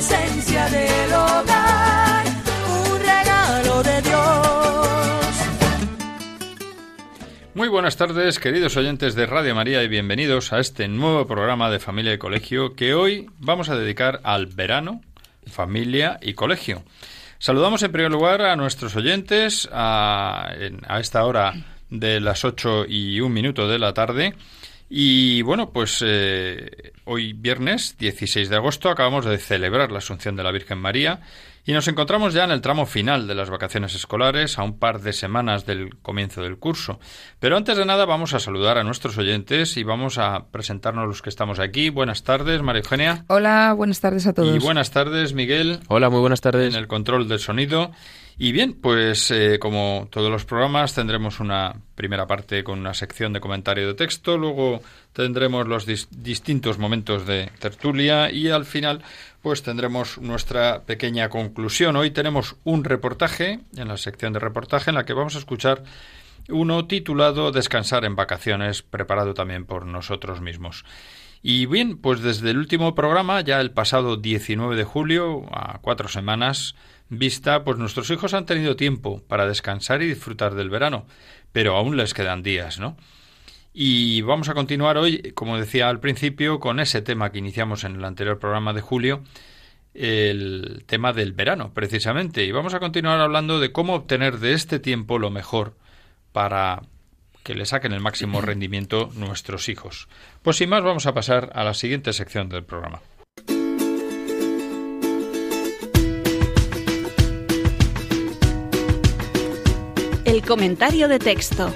esencia del hogar, un regalo de Dios. Muy buenas tardes, queridos oyentes de Radio María, y bienvenidos a este nuevo programa de Familia y Colegio que hoy vamos a dedicar al verano, familia y colegio. Saludamos en primer lugar a nuestros oyentes a, esta hora de las 8 y un minuto de la tarde. Y bueno, pues eh, hoy viernes 16 de agosto acabamos de celebrar la Asunción de la Virgen María y nos encontramos ya en el tramo final de las vacaciones escolares, a un par de semanas del comienzo del curso. Pero antes de nada vamos a saludar a nuestros oyentes y vamos a presentarnos los que estamos aquí. Buenas tardes, María Eugenia. Hola, buenas tardes a todos. Y buenas tardes, Miguel Hola, muy buenas tardes. en el control del sonido. Y bien, pues eh, como todos los programas tendremos una primera parte con una sección de comentario de texto, luego tendremos los dis- distintos momentos de tertulia y al final pues tendremos nuestra pequeña conclusión. Hoy tenemos un reportaje en la sección de reportaje en la que vamos a escuchar uno titulado Descansar en vacaciones, preparado también por nosotros mismos. Y bien, pues desde el último programa, ya el pasado 19 de julio, a cuatro semanas vista, pues nuestros hijos han tenido tiempo para descansar y disfrutar del verano, pero aún les quedan días, ¿no? Y vamos a continuar hoy, como decía al principio, con ese tema que iniciamos en el anterior programa de julio, el tema del verano, precisamente. Y vamos a continuar hablando de cómo obtener de este tiempo lo mejor para que le saquen el máximo rendimiento nuestros hijos. Pues sin más, vamos a pasar a la siguiente sección del programa. Comentario de texto.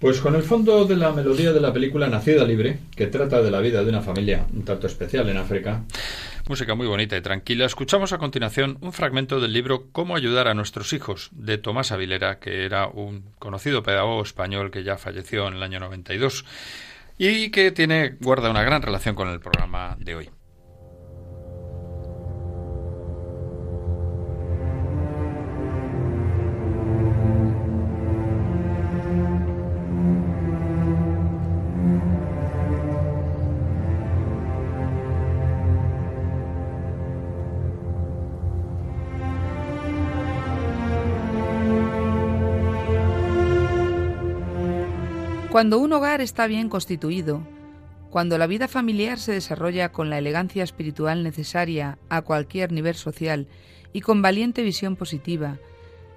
Pues con el fondo de la melodía de la película Nacida Libre, que trata de la vida de una familia un tanto especial en África, música muy bonita y tranquila, escuchamos a continuación un fragmento del libro Cómo ayudar a nuestros hijos, de Tomás Avilera, que era un conocido pedagogo español que ya falleció en el año 92 y que tiene guarda una gran relación con el programa de hoy. Cuando un hogar está bien constituido, cuando la vida familiar se desarrolla con la elegancia espiritual necesaria a cualquier nivel social y con valiente visión positiva,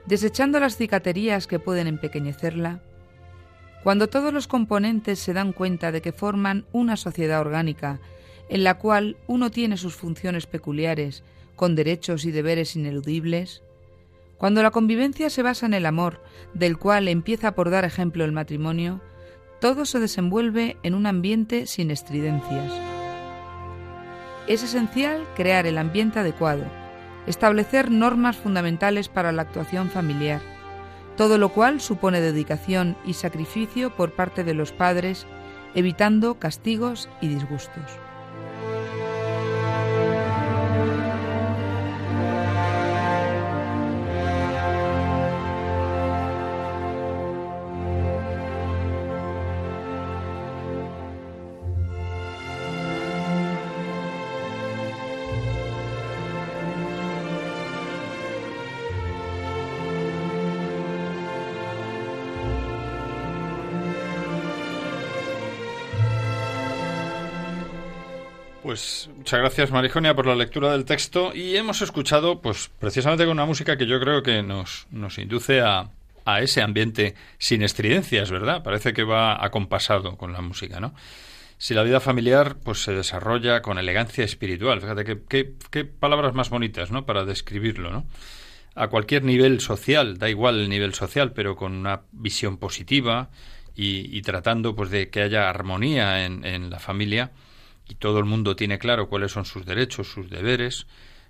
desechando las cicaterías que pueden empequeñecerla, cuando todos los componentes se dan cuenta de que forman una sociedad orgánica en la cual uno tiene sus funciones peculiares, con derechos y deberes ineludibles, cuando la convivencia se basa en el amor, del cual empieza por dar ejemplo el matrimonio, todo se desenvuelve en un ambiente sin estridencias. Es esencial crear el ambiente adecuado, establecer normas fundamentales para la actuación familiar, todo lo cual supone dedicación y sacrificio por parte de los padres, evitando castigos y disgustos. Pues muchas gracias Marijonia por la lectura del texto y hemos escuchado pues precisamente con una música que yo creo que nos, nos induce a, a ese ambiente sin estridencias, ¿verdad? Parece que va acompasado con la música, ¿no? Si la vida familiar pues se desarrolla con elegancia espiritual, fíjate qué, qué, palabras más bonitas, ¿no? Para describirlo, ¿no? A cualquier nivel social, da igual el nivel social, pero con una visión positiva y, y tratando pues de que haya armonía en, en la familia, y todo el mundo tiene claro cuáles son sus derechos, sus deberes,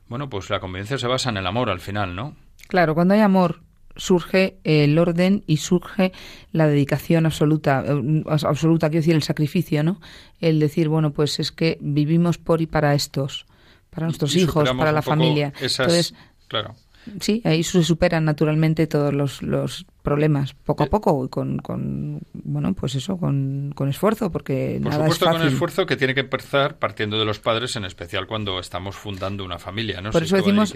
bueno, pues la convivencia se basa en el amor al final, ¿no? Claro, cuando hay amor surge el orden y surge la dedicación absoluta, eh, absoluta, quiero decir, el sacrificio, ¿no? El decir, bueno, pues es que vivimos por y para estos, para nuestros hijos, para la familia. Entonces, claro. Sí, ahí se superan naturalmente todos los, los problemas, poco a eh, poco, con, con bueno, pues eso, con, con esfuerzo, porque Por nada supuesto, es con esfuerzo que tiene que empezar partiendo de los padres, en especial cuando estamos fundando una familia, ¿no? Por Si eso decimos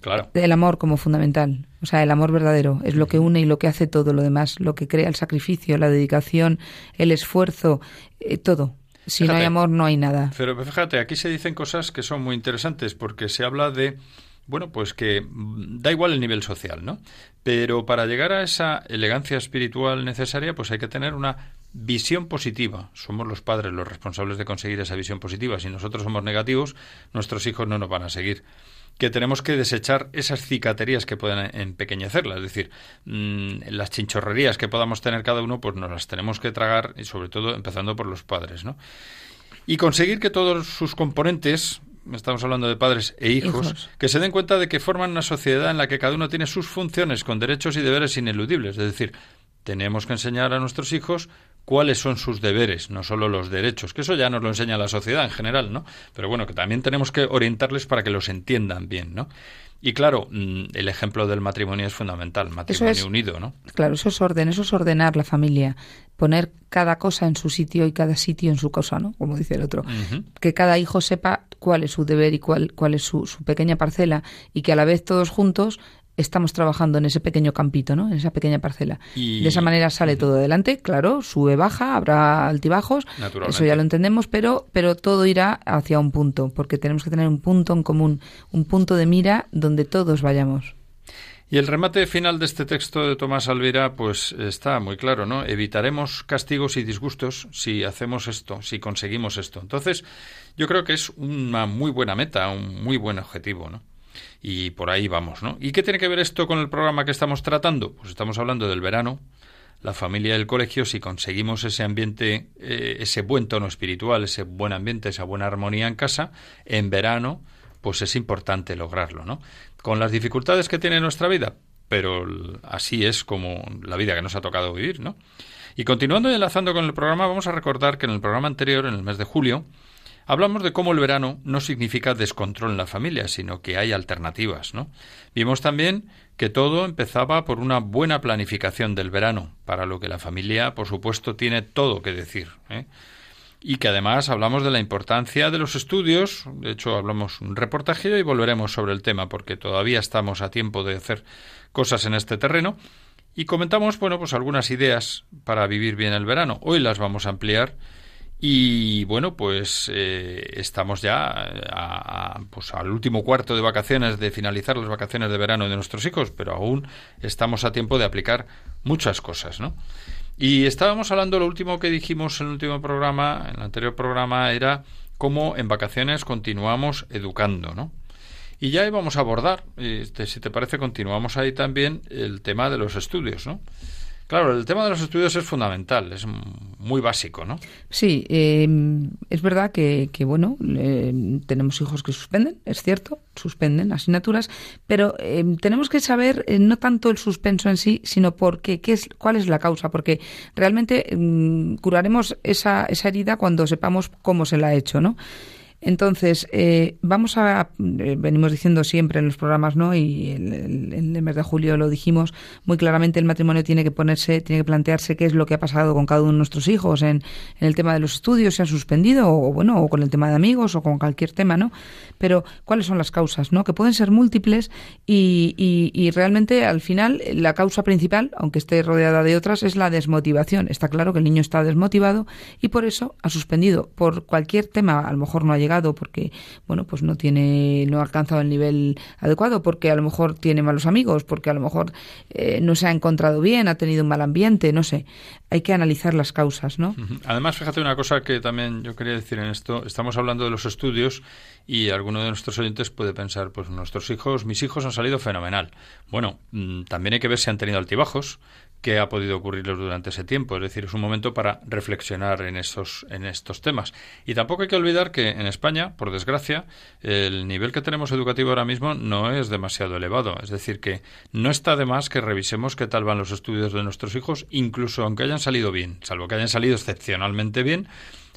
claro. el amor como fundamental, o sea, el amor verdadero es lo que une y lo que hace todo lo demás, lo que crea el sacrificio, la dedicación, el esfuerzo, eh, todo. Si no hay amor, no hay nada. Pero fíjate, aquí se dicen cosas que son muy interesantes porque se habla de, bueno, pues que mm, da igual el nivel social, ¿no? Pero para llegar a esa elegancia espiritual necesaria, pues hay que tener una visión positiva. Somos los padres los responsables de conseguir esa visión positiva. Si nosotros somos negativos, nuestros hijos no nos van a seguir. Que tenemos que desechar esas cicaterías que pueden empequeñecerla. Es decir, mm, las chinchorrerías que podamos tener cada uno, pues nos las tenemos que tragar y sobre todo empezando por los padres, ¿no? y conseguir que todos sus componentes, estamos hablando de padres e hijos, Hijos. que se den cuenta de que forman una sociedad en la que cada uno tiene sus funciones con derechos y deberes ineludibles. Es decir, tenemos que enseñar a nuestros hijos cuáles son sus deberes, no solo los derechos, que eso ya nos lo enseña la sociedad en general, ¿no? Pero bueno, que también tenemos que orientarles para que los entiendan bien, ¿no? Y claro, mm, el ejemplo del matrimonio es fundamental, matrimonio es- unido, ¿no? Claro, eso es orden, eso es ordenar la familia, poner cada cosa en su sitio y cada sitio en su cosa, ¿no? Como dice el otro. Que cada hijo sepa cuál es su deber y cuál, cuál es su, su pequeña parcela y que a la vez todos juntos estamos trabajando en ese pequeño campito, ¿no? En esa pequeña parcela. Y- De esa manera sale todo adelante, claro, sube, baja, habrá altibajos, Naturalmente. eso ya lo entendemos, pero, pero todo irá hacia un punto, porque tenemos que tener un punto en común, un punto de mira donde todos vayamos. Y el remate final de este texto de Tomás Alvira, pues está muy claro, ¿no? Evitaremos castigos y disgustos si hacemos esto, si conseguimos esto. Entonces, yo creo que es una muy buena meta, un muy buen objetivo, ¿no? Y por ahí vamos, ¿no? ¿Y qué tiene que ver esto con el programa que estamos tratando? Pues estamos hablando del verano, la familia y el colegio, si conseguimos ese ambiente, eh, ese buen tono espiritual, ese buen ambiente, esa buena armonía en casa, en verano, pues es importante lograrlo, ¿no? Con las dificultades que tiene nuestra vida, pero así es como la vida que nos ha tocado vivir, ¿no? Y continuando y enlazando con el programa, vamos a recordar que en el programa anterior, en el mes de julio, Hablamos de cómo el verano no significa descontrol en la familia, sino que hay alternativas, ¿no? Vimos también que todo empezaba por una buena planificación del verano, para lo que la familia, por supuesto, tiene todo que decir, ¿eh? Y que además hablamos de la importancia de los estudios, de hecho hablamos un reportaje y volveremos sobre el tema porque todavía estamos a tiempo de hacer cosas en este terreno y comentamos, bueno, pues algunas ideas para vivir bien el verano. Hoy las vamos a ampliar y bueno, pues eh, estamos ya a- a- pues al último cuarto de vacaciones, de finalizar las vacaciones de verano de nuestros hijos, pero aún estamos a tiempo de aplicar muchas cosas, ¿no? Y estábamos hablando, lo último que dijimos en el último programa, en el anterior programa, era cómo en vacaciones continuamos educando, ¿no? Y ya íbamos a abordar, este, si te parece, continuamos ahí también el tema de los estudios, ¿no? Claro, el tema de los estudios es fundamental, es muy básico, ¿no? Sí, eh, es verdad que, que, bueno, tenemos hijos que suspenden, es cierto, suspenden asignaturas, pero eh, tenemos que saber eh, no tanto el suspenso en sí, sino por qué, qué es, cuál es la causa, porque realmente mm, curaremos esa, esa herida cuando sepamos cómo se la ha hecho, ¿no? Entonces, eh, vamos a, eh, venimos diciendo siempre en los programas, ¿no? Y el, el- en el mes de julio lo dijimos muy claramente, el matrimonio tiene que ponerse, tiene que plantearse qué es lo que ha pasado con cada uno de nuestros hijos en, en el tema de los estudios, se han suspendido, o bueno, o con el tema de amigos, o con cualquier tema, ¿no? Pero, ¿cuáles son las causas, no? Que pueden ser múltiples y, y, y realmente, al final, la causa principal, aunque esté rodeada de otras, es la desmotivación. Está claro que el niño está desmotivado y por eso ha suspendido. Por cualquier tema, a lo mejor no ha llegado porque, bueno, pues no tiene, no ha alcanzado el nivel adecuado, porque a lo mejor tiene malos amigos, porque a lo mejor eh, no se ha encontrado bien, ha tenido un mal ambiente, no sé. Hay que analizar las causas, ¿no? Además, fíjate una cosa que también yo quería decir en esto. Estamos hablando de los estudios y alguno de nuestros oyentes puede pensar, pues nuestros hijos, mis hijos han salido fenomenal. Bueno, mm, también hay que ver si han tenido altibajos, qué ha podido ocurrirles durante ese tiempo. Es decir, es un momento para reflexionar en, esos, en estos temas. Y tampoco hay que olvidar que en España, por desgracia, el nivel que tenemos educativo ahora mismo no es demasiado elevado. Es decir, que no está de más que revisemos qué tal van los estudios de nuestros hijos, incluso aunque hayan salido bien, salvo que hayan salido excepcionalmente bien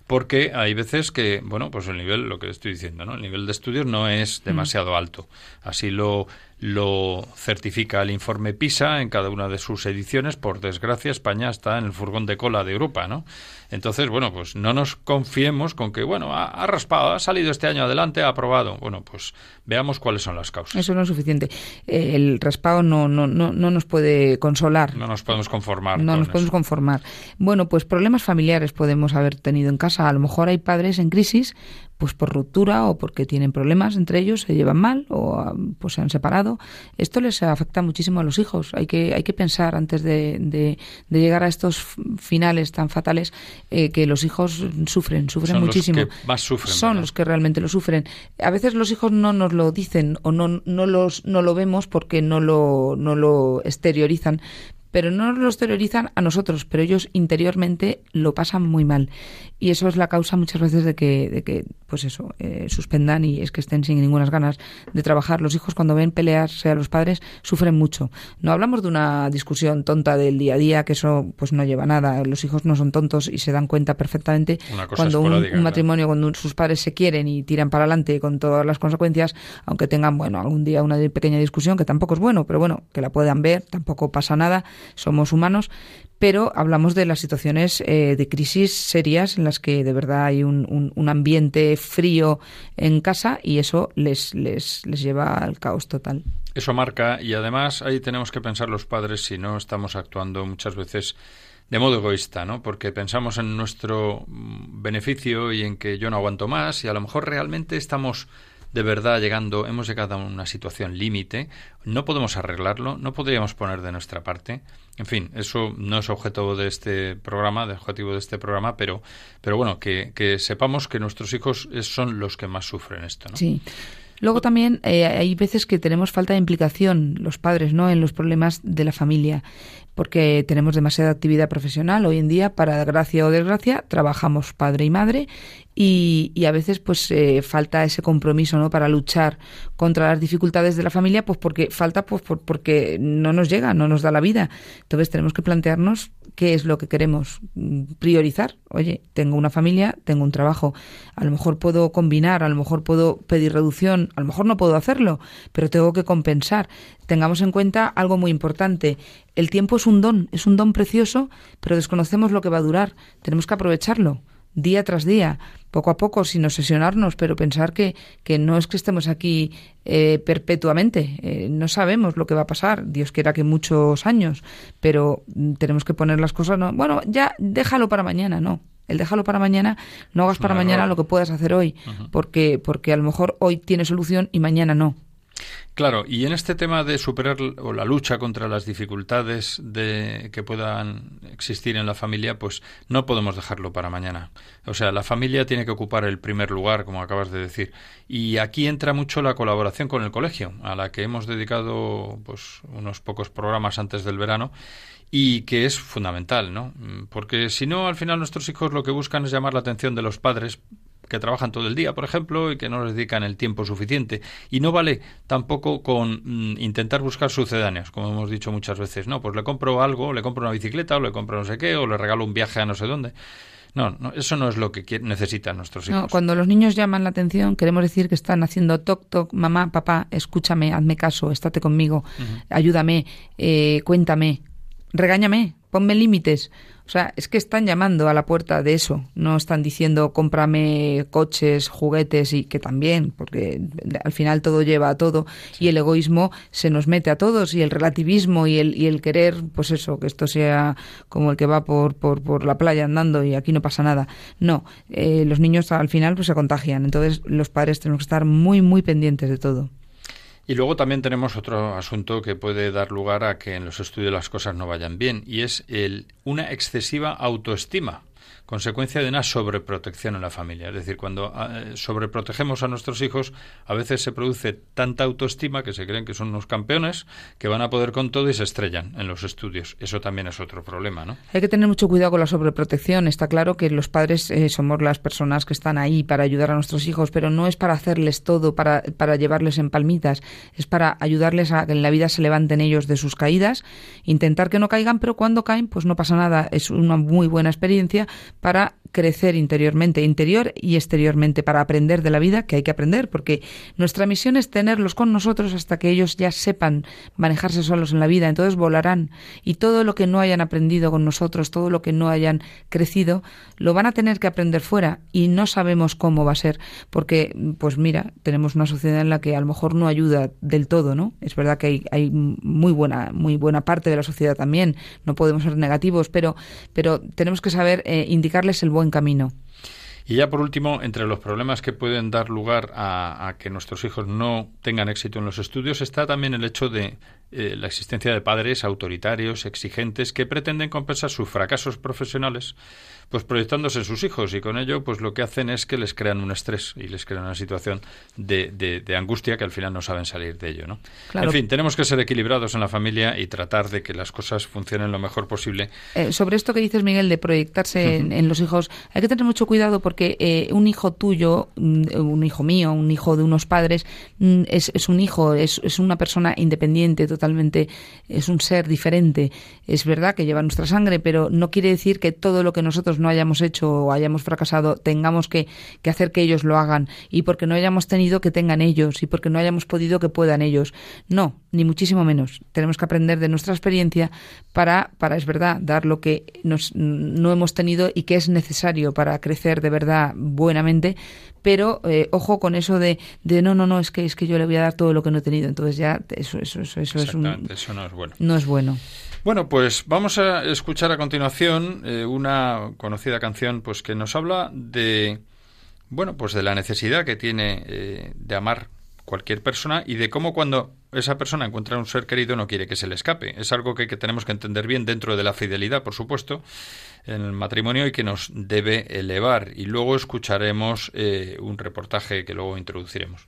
porque hay veces que, bueno, pues el nivel, lo que estoy diciendo, ¿no? El nivel de estudios no es mm. demasiado alto. Así lo, lo certifica el informe PISA en cada una de sus ediciones. Por desgracia, España está en el furgón de cola de Europa, ¿no? Entonces, bueno, pues no nos confiemos con que, bueno, ha, raspado, ha salido este año adelante, ha aprobado. Bueno, pues veamos cuáles son las causas. Eso no es suficiente. Eh, el raspado no, no, no, no nos puede consolar. No nos podemos conformar. No nos podemos conformar. Bueno, pues problemas familiares podemos haber tenido en casa. A lo mejor hay padres en crisis pues por ruptura o porque tienen problemas entre ellos, se llevan mal o pues se han separado. Esto les afecta muchísimo a los hijos. Hay que, hay que pensar antes de, de, llegar a estos finales tan fatales eh, que los hijos sufren, sufren muchísimo. Los que más sufren. Son los que realmente lo sufren. A veces los hijos no nos lo dicen o no, no, los, no lo vemos porque no lo, no lo exteriorizan, pero no nos lo exteriorizan a nosotros, pero ellos interiormente lo pasan muy mal. Y eso es la causa muchas veces de que, de que pues eso, eh, suspendan y es que estén sin ninguna ganas de trabajar. Los hijos cuando ven pelearse a los padres sufren mucho. No hablamos de una discusión tonta del día a día, que eso pues no lleva a nada. Los hijos no son tontos y se dan cuenta perfectamente cuando un, matrimonio, cuando sus padres se quieren y tiran para adelante con todas las consecuencias, aunque tengan, bueno, algún día una pequeña discusión, que tampoco es bueno, pero bueno, que la puedan ver, tampoco pasa nada, somos humanos, pero hablamos de las situaciones eh, de crisis serias en las que de verdad hay un, un, ambiente frío en casa y eso les, les, les lleva al caos total. Eso marca y además ahí tenemos que pensar los padres si no estamos actuando muchas veces de modo egoísta, ¿no? Porque pensamos en nuestro mm, beneficio y en que yo no aguanto más y a lo mejor realmente estamos de verdad llegando, hemos llegado a una situación límite, no podemos arreglarlo, no podríamos poner de nuestra parte. En fin, eso no es objeto de este programa, de objetivo de este programa, pero, pero bueno, que, sepamos que nuestros hijos son los que más sufren esto. ¿no? Sí. Luego también eh, hay veces que tenemos falta de implicación los padres, ¿no? En los problemas de la familia porque tenemos demasiada actividad profesional. Hoy en día, para gracia o desgracia, trabajamos padre y madre y, a veces pues eh, falta ese compromiso no para luchar contra las dificultades de la familia pues porque falta pues porque no nos llega no nos da la vida. Entonces tenemos que plantearnos qué es lo que queremos mm, priorizar. Oye tengo una familia tengo un trabajo. A lo mejor puedo combinar a lo mejor puedo pedir reducción a lo mejor no puedo hacerlo pero tengo que compensar. Tengamos en cuenta algo muy importante el tiempo es un don es un don precioso pero desconocemos lo que va a durar tenemos que aprovecharlo día tras día, poco a poco, sin obsesionarnos, pero pensar que, que no es que estemos aquí eh, perpetuamente. Eh, no sabemos lo que va a pasar. Dios quiera que muchos años, pero mm, tenemos que poner las cosas. No, bueno, ya déjalo para mañana, no. El déjalo para mañana, no hagas para mañana lo que puedas hacer hoy, porque, porque a lo mejor hoy tiene solución y mañana no. Claro, y en este tema de superar o la lucha contra las dificultades de, que puedan existir en la familia, pues no podemos dejarlo para mañana. O sea, la familia tiene que ocupar el primer lugar, como acabas de decir. Y aquí entra mucho la colaboración con el colegio, a la que hemos dedicado pues unos pocos programas antes del verano y que es fundamental, ¿no? Porque si no, al final nuestros hijos lo que buscan es llamar la atención de los padres que trabajan todo el día, por ejemplo, y que no les dedican el tiempo suficiente. Y no vale tampoco con mm, intentar buscar sucedáneos, como hemos dicho muchas veces. No, pues le compro algo, le compro una bicicleta, o le compro no sé qué, o le regalo un viaje a no sé dónde. No, no eso no es lo que necesitan nuestros hijos. cuando los niños llaman la atención, queremos decir que están haciendo toc, toc, mamá, papá, escúchame, hazme caso, estate conmigo, ayúdame, eh, cuéntame, regáñame, ponme límites. O sea, es que están llamando a la puerta de eso. No están diciendo cómprame coches, juguetes y que también, porque al final todo lleva a todo y el egoísmo se nos mete a todos y el relativismo y el, y el querer, pues eso, que esto sea como el que va por, por, por la playa andando y aquí no pasa nada. No, eh, los niños al final pues se contagian. Entonces los padres tenemos que estar muy, muy pendientes de todo. Y luego también tenemos otro asunto que puede dar lugar a que en los estudios las cosas no vayan bien y es el, una excesiva autoestima consecuencia de una sobreprotección en la familia. Es decir, cuando ah, sobreprotegemos a nuestros hijos, a veces se produce tanta autoestima que se creen que son unos campeones, que van a poder con todo y se estrellan en los estudios. Eso también es otro problema, ¿no? Hay que tener mucho cuidado con la sobreprotección. Está claro que los padres eh, somos las personas que están ahí para ayudar a nuestros hijos, pero no es para hacerles todo, para, para llevarles en palmitas. Es para ayudarles a que en la vida se levanten ellos de sus caídas, intentar que no caigan, pero cuando caen, pues no pasa nada. Es una muy buena experiencia para crecer interiormente, interior y exteriormente, para aprender de la vida, que hay que aprender, porque nuestra misión es tenerlos con nosotros hasta que ellos ya sepan manejarse solos en la vida, entonces volarán y todo lo que no hayan aprendido con nosotros, todo lo que no hayan crecido, lo van a tener que aprender fuera y no sabemos cómo va a ser, porque, pues mira, tenemos una sociedad en la que a lo mejor no ayuda del todo, ¿no? Es verdad que hay, hay muy buena, muy buena parte de la sociedad también, no podemos ser negativos, pero, pero tenemos que saber eh, indicarles el buen camino. Y ya por último, entre los problemas que pueden dar lugar a, que nuestros hijos no tengan éxito en los estudios está también el hecho de eh, la existencia de padres autoritarios, exigentes, que pretenden compensar sus fracasos profesionales pues proyectándose en sus hijos y con ello pues lo que hacen es que les crean un estrés y les crean una situación de, de, angustia que al final no saben salir de ello, ¿no? En fin, tenemos que ser equilibrados en la familia y tratar de que las cosas funcionen lo mejor posible. Eh, sobre esto que dices, Miguel, de proyectarse en, los hijos, hay que tener mucho cuidado porque eh, un hijo tuyo, mm, un hijo mío, un hijo de unos padres, mm, es, es un hijo, es, es una persona independiente totalmente, es un ser diferente. Es verdad que lleva nuestra sangre, pero no quiere decir que todo lo que nosotros no hayamos hecho o hayamos fracasado, tengamos que, hacer que ellos lo hagan y porque no hayamos tenido que tengan ellos y porque no hayamos podido que puedan ellos. No, ni muchísimo menos. Tenemos que aprender de nuestra experiencia para, para es verdad, dar lo que nos, no hemos tenido y que es necesario para crecer de verdad buenamente, pero eh, ojo con eso de, de no, no, no, es que es que yo le voy a dar todo lo que no he tenido. Entonces ya eso, eso, eso, eso es un, eso no es bueno. No es bueno. Bueno, pues vamos a escuchar a continuación eh, una conocida canción pues que nos habla de bueno, pues de la necesidad que tiene eh, de amar cualquier persona y de cómo cuando esa persona encuentra un ser querido no quiere que se le escape. Es algo que, tenemos que entender bien dentro de la fidelidad, por supuesto, en el matrimonio y que nos debe elevar. Y luego escucharemos eh, un reportaje que luego introduciremos.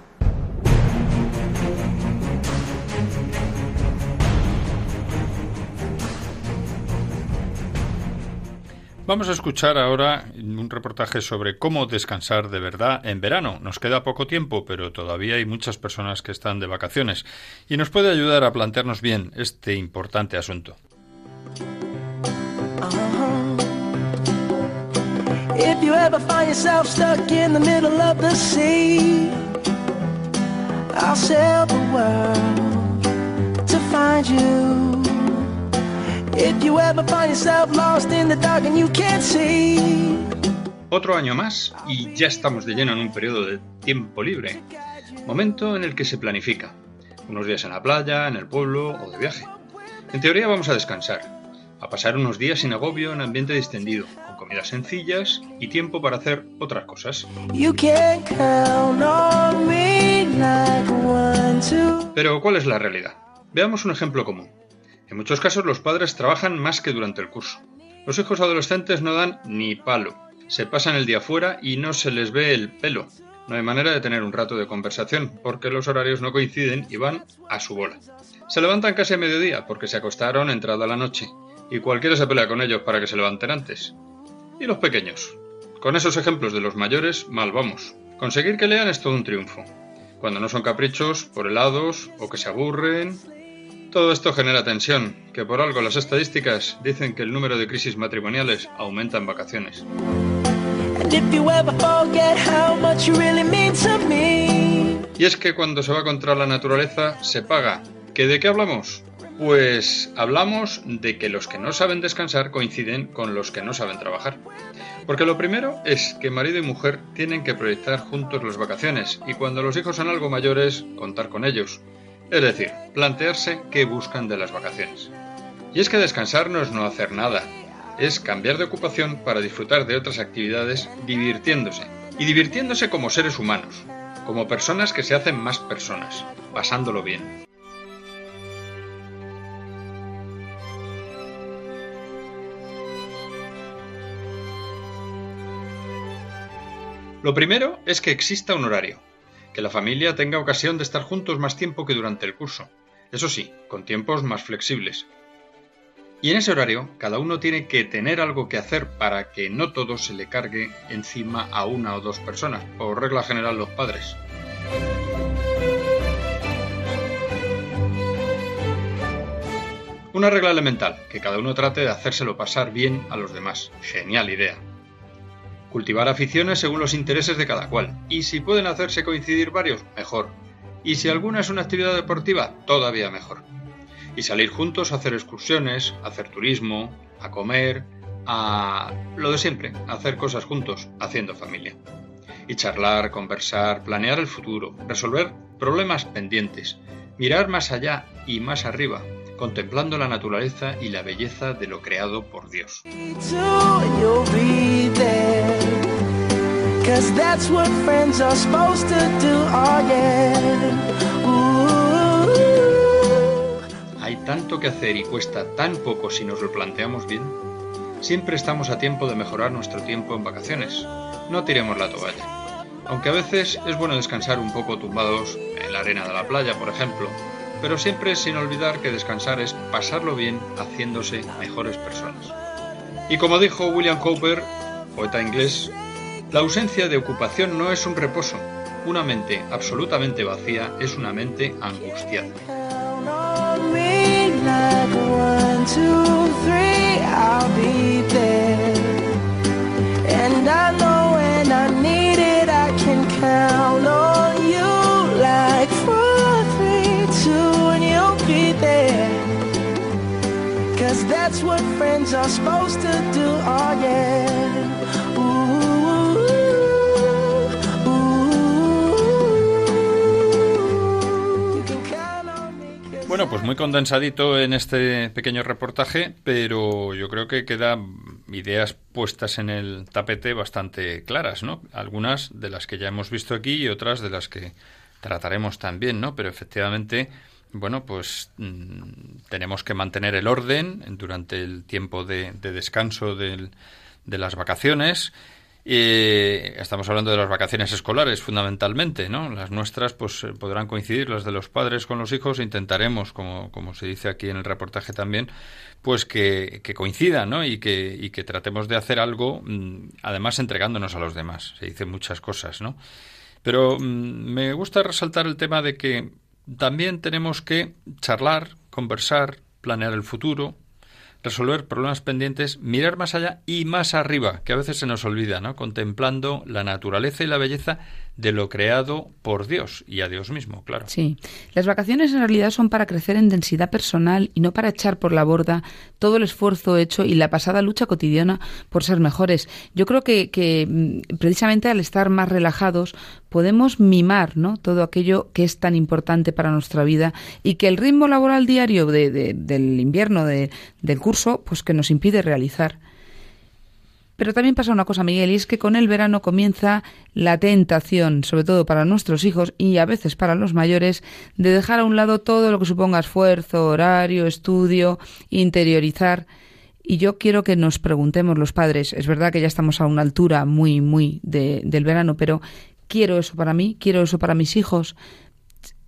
Vamos a escuchar ahora un reportaje sobre cómo descansar de verdad en verano. Nos queda poco tiempo, pero todavía hay muchas personas que están de vacaciones y nos puede ayudar a plantearnos bien este importante asunto. You. If you ever find yourself lost in the dark and you can't see. Otro año más y ya estamos de lleno en un periodo de tiempo libre, momento en el que se planifica, unos días en la playa, en el pueblo o de viaje. En teoría vamos a descansar, a pasar unos días sin agobio en ambiente distendido, comidas sencillas y tiempo para hacer otras cosas. Pero ¿cuál es la realidad? Veamos un ejemplo común. En muchos casos los padres trabajan más que durante el curso. Los hijos adolescentes no dan ni palo. Se pasan el día fuera y no se les ve el pelo. No hay manera de tener un rato de conversación porque los horarios no coinciden y van a su bola. Se levantan casi a mediodía porque se acostaron entrada la noche y cualquiera se pelea con ellos para que se levanten antes y los pequeños. Con esos ejemplos de los mayores, mal vamos. Conseguir que lean es todo un triunfo. Cuando no son caprichos, por helados o que se aburren. Todo esto genera tensión, que por algo las estadísticas dicen que el número de crisis matrimoniales aumenta en vacaciones. Y es que cuando se va contra la naturaleza se paga. ¿Que de qué hablamos? Pues hablamos de que los que no saben descansar coinciden con los que no saben trabajar. Porque lo primero es que marido y mujer tienen que proyectar juntos las vacaciones y cuando los hijos son algo mayores, contar con ellos. Es decir, plantearse qué buscan de las vacaciones. Y es que descansar no es no hacer nada, es cambiar de ocupación para disfrutar de otras actividades divirtiéndose. Y divirtiéndose como seres humanos, como personas que se hacen más personas, pasándolo bien. Lo primero es que exista un horario, que la familia tenga ocasión de estar juntos más tiempo que durante el curso, eso sí, con tiempos más flexibles. Y en ese horario, cada uno tiene que tener algo que hacer para que no todo se le cargue encima a una o dos personas, por regla general los padres. Una regla elemental, que cada uno trate de hacérselo pasar bien a los demás. Genial idea. Cultivar aficiones según los intereses de cada cual. Y si pueden hacerse coincidir varios, mejor. Y si alguna es una actividad deportiva, todavía mejor. Y salir juntos a hacer excursiones, a hacer turismo, a comer, a lo de siempre, hacer cosas juntos, haciendo familia. Y charlar, conversar, planear el futuro, resolver problemas pendientes, mirar más allá y más arriba, contemplando la naturaleza y la belleza de lo creado por Dios. Hay tanto que hacer y cuesta tan poco si nos lo planteamos bien. Siempre estamos a tiempo de mejorar nuestro tiempo en vacaciones. No tiremos la toalla. Aunque a veces es bueno descansar un poco tumbados en la arena de la playa, por ejemplo, pero siempre sin olvidar que descansar es pasarlo bien haciéndose mejores personas. Y como dijo William Cowper, poeta inglés, la ausencia de ocupación no es un reposo. Una mente absolutamente vacía es una mente angustiada. that's what friends are supposed to do. Oh yeah. Bueno, pues muy condensadito en este pequeño reportaje, pero yo creo que quedan ideas puestas en el tapete bastante claras, ¿no? Algunas de las que ya hemos visto aquí y otras de las que trataremos también, ¿no? Pero efectivamente, bueno, pues mm, tenemos que mantener el orden durante el tiempo de, descanso de las vacaciones y estamos hablando de las vacaciones escolares fundamentalmente, ¿no? Las nuestras pues eh, podrán coincidir, las de los padres con los hijos, intentaremos, como, como se dice aquí en el reportaje también, pues que, que coincidan, ¿no? Y que, y que tratemos de hacer algo, mm, además entregándonos a los demás. Se dicen muchas cosas, ¿no? Pero mm, me gusta resaltar el tema de que también tenemos que charlar, conversar, planear el futuro, resolver problemas pendientes, mirar más allá y más arriba, que a veces se nos olvida, ¿no? Contemplando la naturaleza y la belleza de lo creado por Dios y a Dios mismo, claro. Sí, las vacaciones en realidad son para crecer en densidad personal y no para echar por la borda todo el esfuerzo hecho y la pasada lucha cotidiana por ser mejores. Yo creo que, que mm, precisamente al estar más relajados podemos mimar ¿no? todo aquello que es tan importante para nuestra vida y que el ritmo laboral diario de, del invierno, de, del curso, pues que nos impide realizar. Pero también pasa una cosa, Miguel, y es que con el verano comienza la tentación, sobre todo para nuestros hijos y a veces para los mayores, de dejar a un lado todo lo que suponga esfuerzo, horario, estudio, interiorizar. Y yo quiero que nos preguntemos los padres, es verdad que ya estamos a una altura muy, muy del verano, pero quiero eso para mí, quiero eso para mis hijos,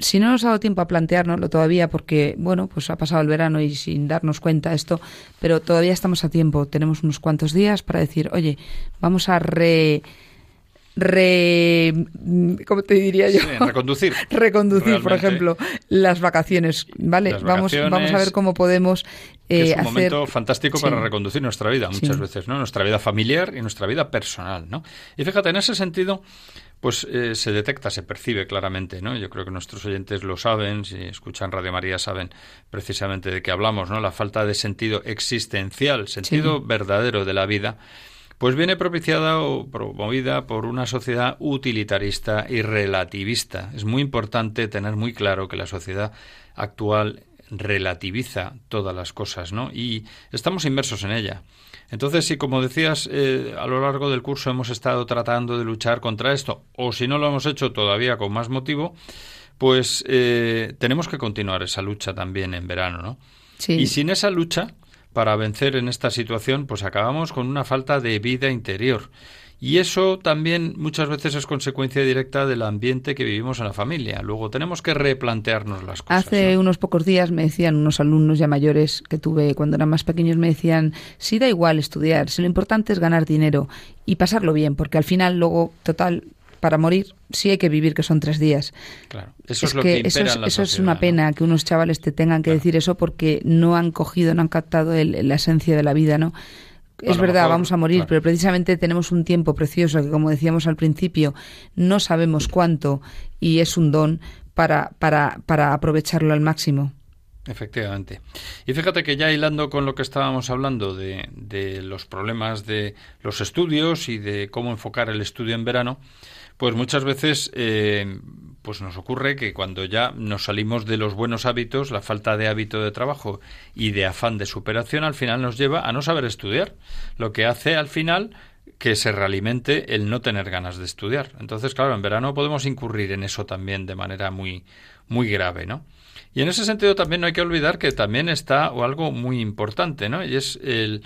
si no nos ha dado tiempo a planteárnoslo todavía, porque, bueno, pues ha pasado el verano y sin darnos cuenta esto, pero todavía estamos a tiempo, tenemos unos cuantos días para decir, oye, vamos a re re ¿cómo te diría yo? reconducir. reconducir, por ejemplo, las vacaciones, ¿vale? vamos vamos a ver cómo podemos eh, es un momento fantástico para reconducir nuestra vida muchas veces, ¿no? Nuestra vida familiar y nuestra vida personal, ¿no? Y fíjate, en ese sentido, pues eh, se detecta, se percibe claramente, ¿no? Yo creo que nuestros oyentes lo saben, si escuchan Radio María saben precisamente de qué hablamos, ¿no? La falta de sentido existencial, sentido verdadero de la vida, pues viene propiciada o promovida por una sociedad utilitarista y relativista. Es muy importante tener muy claro que la sociedad actual relativiza todas las cosas, ¿no? Y estamos inmersos en ella. Entonces, si como decías, eh, a lo largo del curso hemos estado tratando de luchar contra esto, o si no lo hemos hecho todavía con más motivo, pues eh, tenemos que continuar esa lucha también en verano, ¿no? Sí. Y sin esa lucha, para vencer en esta situación, pues acabamos con una falta de vida interior. Y eso también muchas veces es consecuencia directa del ambiente que vivimos en la familia. Luego tenemos que replantearnos las cosas. Hace unos pocos días me decían unos alumnos ya mayores que tuve cuando eran más pequeños, me decían, sí da igual estudiar, si lo importante es ganar dinero y pasarlo bien, porque al final luego, total, para morir sí hay que vivir, que son tres días. Claro, eso es, lo que, eso, es, eso es una pena que unos chavales te tengan que decir eso porque no han cogido, no han captado la esencia de la vida, ¿no? Es verdad, vamos a morir, pero precisamente tenemos un tiempo precioso que, como decíamos al principio, no sabemos cuánto y es un don para, para, para aprovecharlo al máximo. Efectivamente. Y fíjate que ya hilando con lo que estábamos hablando de, de los problemas de los estudios y de cómo enfocar el estudio en verano, pues muchas veces eh, pues nos ocurre que cuando ya nos salimos de los buenos hábitos, la falta de hábito de trabajo y de afán de superación al final nos lleva a no saber estudiar, lo que hace al final que se realimente el no tener ganas de estudiar. Entonces, claro, en verano podemos incurrir en eso también de manera muy muy grave, ¿no? Y en ese sentido también no hay que olvidar que también está o algo muy importante, ¿no? Y es el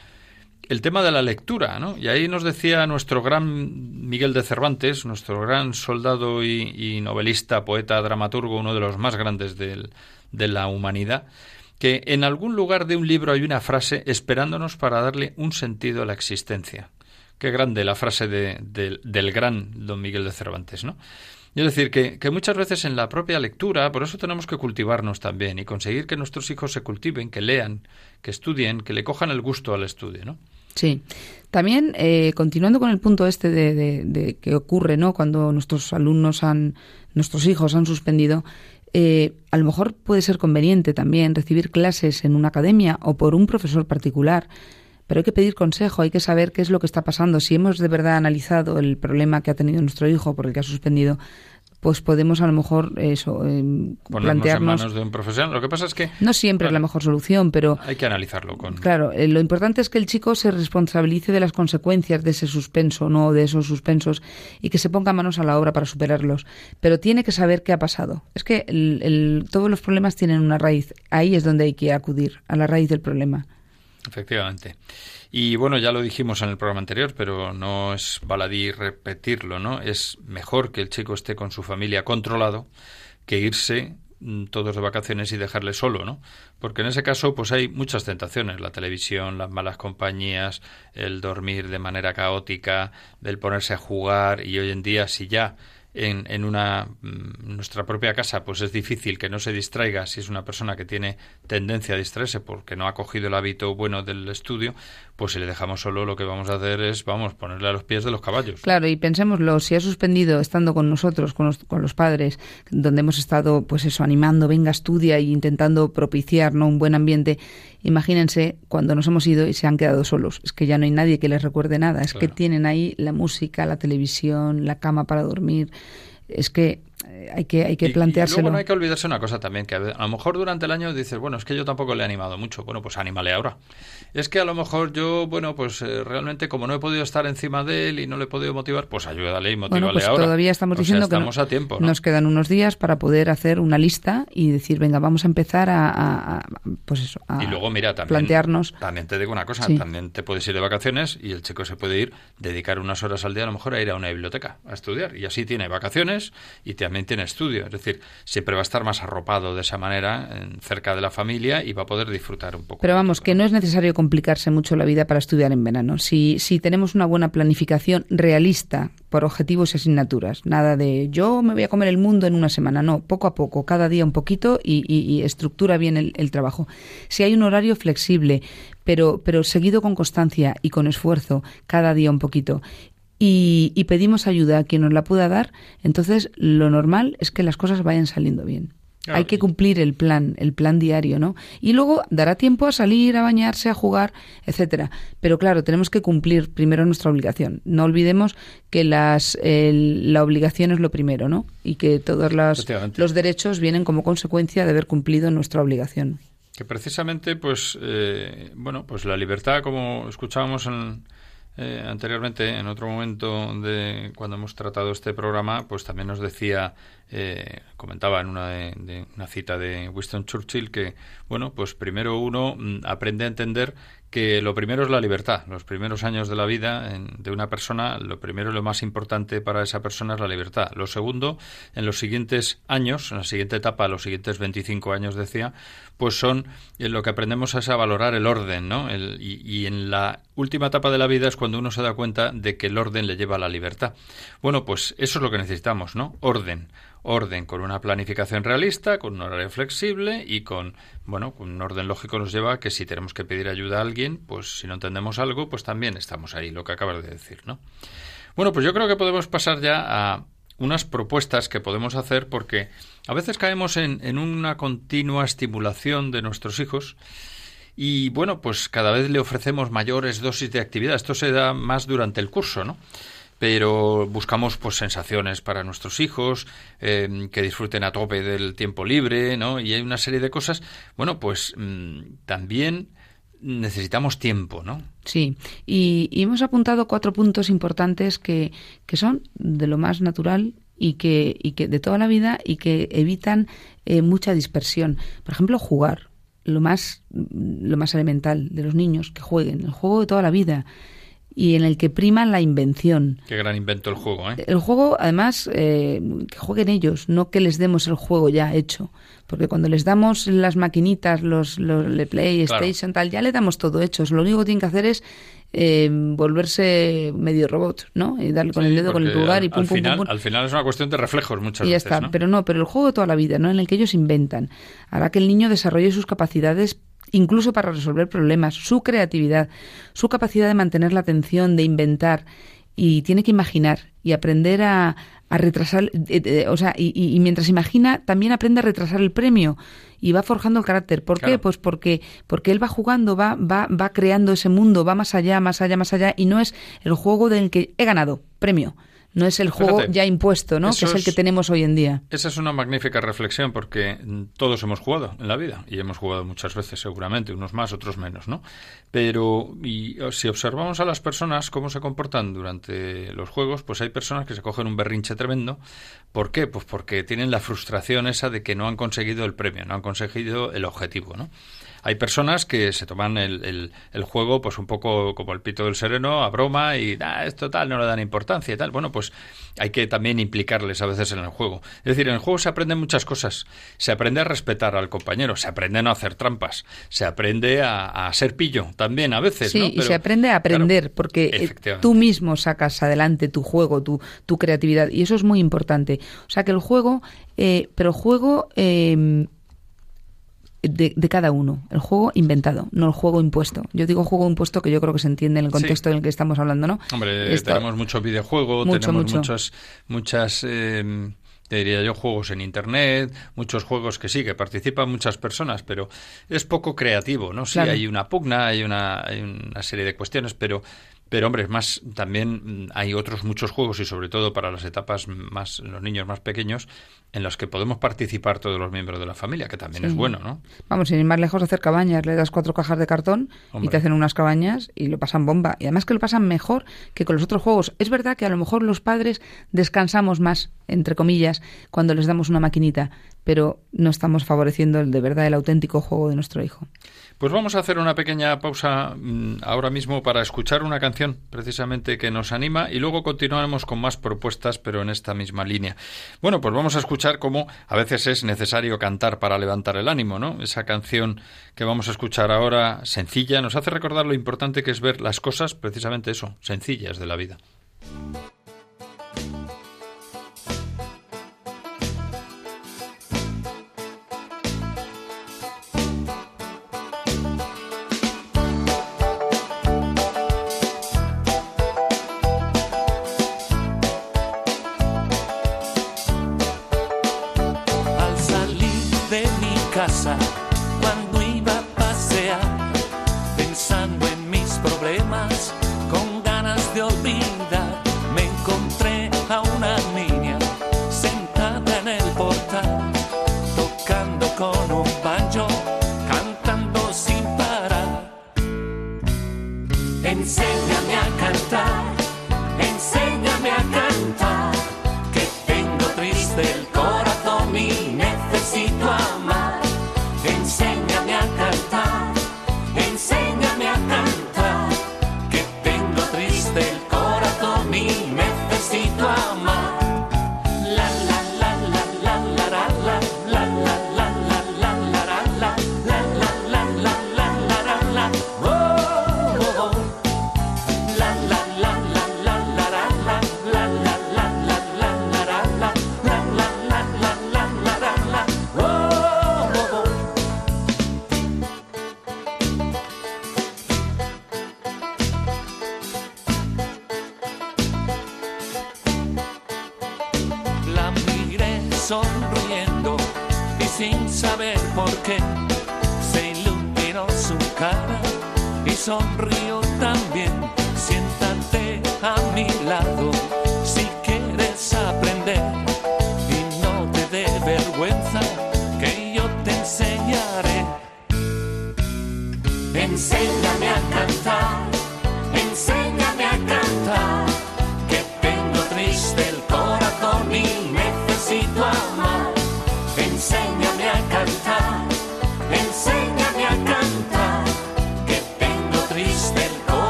el tema de la lectura, ¿no? Y ahí nos decía nuestro gran Miguel de Cervantes, nuestro gran soldado y, novelista, poeta, dramaturgo, uno de los más grandes de la humanidad, que en algún lugar de un libro hay una frase esperándonos para darle un sentido a la existencia. Qué grande la frase del gran don Miguel de Cervantes, ¿no? Es decir, que, que, muchas veces en la propia lectura, por eso tenemos que cultivarnos también y conseguir que nuestros hijos se cultiven, que lean, que estudien, que le cojan el gusto al estudio, ¿no? Sí. También, eh, continuando con el punto este de, de, que ocurre, ¿no? Cuando nuestros alumnos han, nuestros hijos han suspendido, eh, a lo mejor puede ser conveniente también recibir clases en una academia o por un profesor particular, pero hay que pedir consejo, hay que saber qué es lo que está pasando. Si hemos de verdad analizado el problema que ha tenido nuestro hijo por el que ha suspendido, pues podemos a lo mejor eso eh, plantearnos en manos de un profesional. Lo que pasa es que no siempre es la mejor solución, pero hay que analizarlo con claro. Eh, lo importante es que el chico se responsabilice de las consecuencias de ese suspenso, no de esos suspensos, y que se ponga manos a la obra para superarlos. Pero tiene que saber qué ha pasado. Es que todos los problemas tienen una raíz. Ahí es donde hay que acudir a la raíz del problema. Efectivamente. Y bueno, ya lo dijimos en el programa anterior, pero no es baladí repetirlo, ¿no? Es mejor que el chico esté con su familia controlado que irse mm, todos de vacaciones y dejarle solo, ¿no? Porque en ese caso, pues hay muchas tentaciones, la televisión, las malas compañías, el dormir de manera caótica, del ponerse a jugar y hoy en día si ya en, en una mm, nuestra propia casa, pues es difícil que no se distraiga si es una persona que tiene tendencia a distraerse porque no ha cogido el hábito bueno del estudio, pues si le dejamos solo lo que vamos a hacer es, vamos, ponerle a los pies de los caballos. Claro, y pensémoslo, si ha suspendido estando con nosotros, con los, con los padres, donde hemos estado, pues eso, animando, venga, estudia e intentando propiciar ¿no? un buen ambiente, imagínense cuando nos hemos ido y se han quedado solos. Es que ya no hay nadie que les recuerde nada, es que tienen ahí la música, la televisión, la cama para dormir. Es que hay que, hay que planteárselo. Y luego no hay que olvidarse una cosa también, que a lo mejor durante el año dices, bueno, es que yo tampoco le he animado mucho. Bueno, pues anímale ahora. Es que a lo mejor yo, bueno, pues eh, realmente como no he podido estar encima de él y no le he podido motivar, pues ayúdale y motívale bueno, pues ahora. Todavía estamos diciendo que a tiempo, nos quedan unos días para poder hacer una lista y decir, venga, vamos a empezar a, pues eso, a y luego, mira, también, plantearnos. También te digo una cosa, también te puedes ir de vacaciones y el chico se puede ir, dedicar unas horas al día a lo mejor a ir a una biblioteca a estudiar y así tiene vacaciones y también tiene estudio. Es decir, siempre va a estar más arropado de esa manera cerca de la familia y va a poder disfrutar un poco. Pero vamos, que no es necesario complicarse mucho la vida para estudiar en verano. Si, si tenemos una buena planificación realista por objetivos y asignaturas, nada de yo me voy a comer el mundo en una semana, no, poco a poco, cada día un poquito y, estructura bien el, el, trabajo. Si hay un horario flexible, pero, pero seguido con constancia y con esfuerzo, cada día un poquito, y, pedimos ayuda a quien nos la pueda dar, entonces lo normal es que las cosas vayan saliendo bien. Hay que cumplir el plan, el plan diario, ¿no? Y luego dará tiempo a salir, a bañarse, a jugar, etcétera. Pero claro, tenemos que cumplir primero nuestra obligación. No olvidemos que las, la obligación es lo primero, ¿no? Y que todos los derechos vienen como consecuencia de haber cumplido nuestra obligación. Que precisamente, pues, eh, bueno, pues la libertad, como escuchábamos en eh, anteriormente, en otro momento de cuando hemos tratado este programa, pues también nos decía, eh, comentaba en una, de, una cita de Winston Churchill que, bueno, pues primero uno mm, aprende a entender que lo primero es la libertad. Los primeros años de la vida de una persona, lo primero y lo más importante para esa persona es la libertad. Lo segundo, en los siguientes años, en la siguiente etapa, los siguientes 25 años, decía, pues son eh, lo que aprendemos es a valorar el orden, ¿no? y, y, en la última etapa de la vida es cuando uno se da cuenta de que el orden le lleva a la libertad. Bueno, pues eso es lo que necesitamos, ¿no? Orden orden con una planificación realista, con un horario flexible y con, bueno, con un orden lógico nos lleva a que si tenemos que pedir ayuda a alguien, pues si no entendemos algo, pues también estamos ahí, lo que acabas de decir, ¿no? Bueno, pues yo creo que podemos pasar ya a unas propuestas que podemos hacer porque a veces caemos en, en una continua estimulación de nuestros hijos y bueno, pues cada vez le ofrecemos mayores dosis de actividad. Esto se da más durante el curso, ¿no? Pero buscamos pues sensaciones para nuestros hijos, em, que disfruten a tope del tiempo libre, ¿no? Y hay una serie de cosas. Bueno, pues mm, también necesitamos tiempo, ¿no? Sí, y, hemos apuntado cuatro puntos importantes que, que son de lo más natural y que, y que de toda la vida y que evitan eh, mucha dispersión. Por ejemplo, jugar, lo más, lo más elemental de los niños, que jueguen, el juego de toda la vida y en el que prima la invención. Qué gran invento el juego, ¿eh? El juego, además, eh, que jueguen ellos, no que les demos el juego ya hecho. Porque cuando les damos las maquinitas, los, los PlayStation, tal, ya le damos todo hecho. Lo único que tienen que hacer es eh, volverse medio robot, ¿no? Y darle con el dedo con el pulgar y pum, al pum, final, pum, pum, Al final es una cuestión de reflejos muchas y ya veces, está. Pero no, pero el juego de toda la vida, ¿no? En el que ellos inventan, hará que el niño desarrolle sus capacidades incluso para resolver problemas, su creatividad, su capacidad de mantener la atención, de inventar, y tiene que imaginar y aprender a, a retrasar, o sea, y, mientras imagina, también aprende a retrasar el premio y va forjando el carácter. ¿Por qué? Pues porque, porque él va jugando, va, va, va creando ese mundo, va más allá, más allá, más allá, y no es el juego del que he ganado, premio. No es el juego Fíjate, ya impuesto, ¿no? Que es el que tenemos hoy en día. Esa es una magnífica reflexión porque mm, todos hemos jugado en la vida y hemos jugado muchas veces seguramente, unos más, otros menos, ¿no? Pero y, si observamos a las personas cómo se comportan durante los juegos, pues hay personas que se cogen un berrinche tremendo. ¿Por qué? Pues porque tienen la frustración esa de que no han conseguido el premio, no han conseguido el objetivo, ¿no? Hay personas que se toman el, el- el juego pues un poco como el pito del sereno, a broma y "Ah, esto tal, no le dan importancia y tal. Bueno, pues hay que también implicarles a veces en el juego. Es decir, en el juego se aprenden muchas cosas. Se aprende a respetar al compañero, se aprende a no hacer trampas, se aprende a, a ser pillo también a veces. Sí, ¿no? y se aprende a aprender, claro, porque eh, tú mismo sacas adelante tu juego, tu, tu creatividad, y eso es muy importante. O sea que el juego, eh, pero juego eh, de, de cada uno, el juego inventado, no el juego impuesto. Yo digo juego impuesto que yo creo que se entiende en el Sí. contexto en el que estamos hablando, ¿no? Hombre, Esto- tenemos mucho videojuego, Mucho, tenemos mucho. muchas, muchas, eh, te diría yo, juegos en internet, muchos juegos que sí, que participan muchas personas, pero es poco creativo, ¿no? Sí, Claro. hay una pugna, hay una, hay una serie de cuestiones, pero, pero hombre, es más, también mm, hay otros muchos juegos y sobre todo para las etapas más, los niños más pequeños, en los que podemos participar todos los miembros de la familia, que también Sí. es bueno, ¿no? Vamos, sin ir más lejos de hacer cabañas, le das cuatro cajas de cartón y te hacen unas cabañas y lo pasan bomba. Y además que lo pasan mejor que con los otros juegos. Es verdad que a lo mejor los padres descansamos más, entre comillas, cuando les damos una maquinita, pero no estamos favoreciendo el de verdad el auténtico juego de nuestro hijo. Pues vamos a hacer una pequeña pausa mm, ahora mismo para escuchar una canción precisamente que nos anima y luego continuaremos con más propuestas pero en esta misma línea. Bueno, pues vamos a escuchar cómo a veces es necesario cantar para levantar el ánimo, ¿no? Esa canción que vamos a escuchar ahora, sencilla, nos hace recordar lo importante que es ver las cosas, precisamente eso, sencillas de la vida.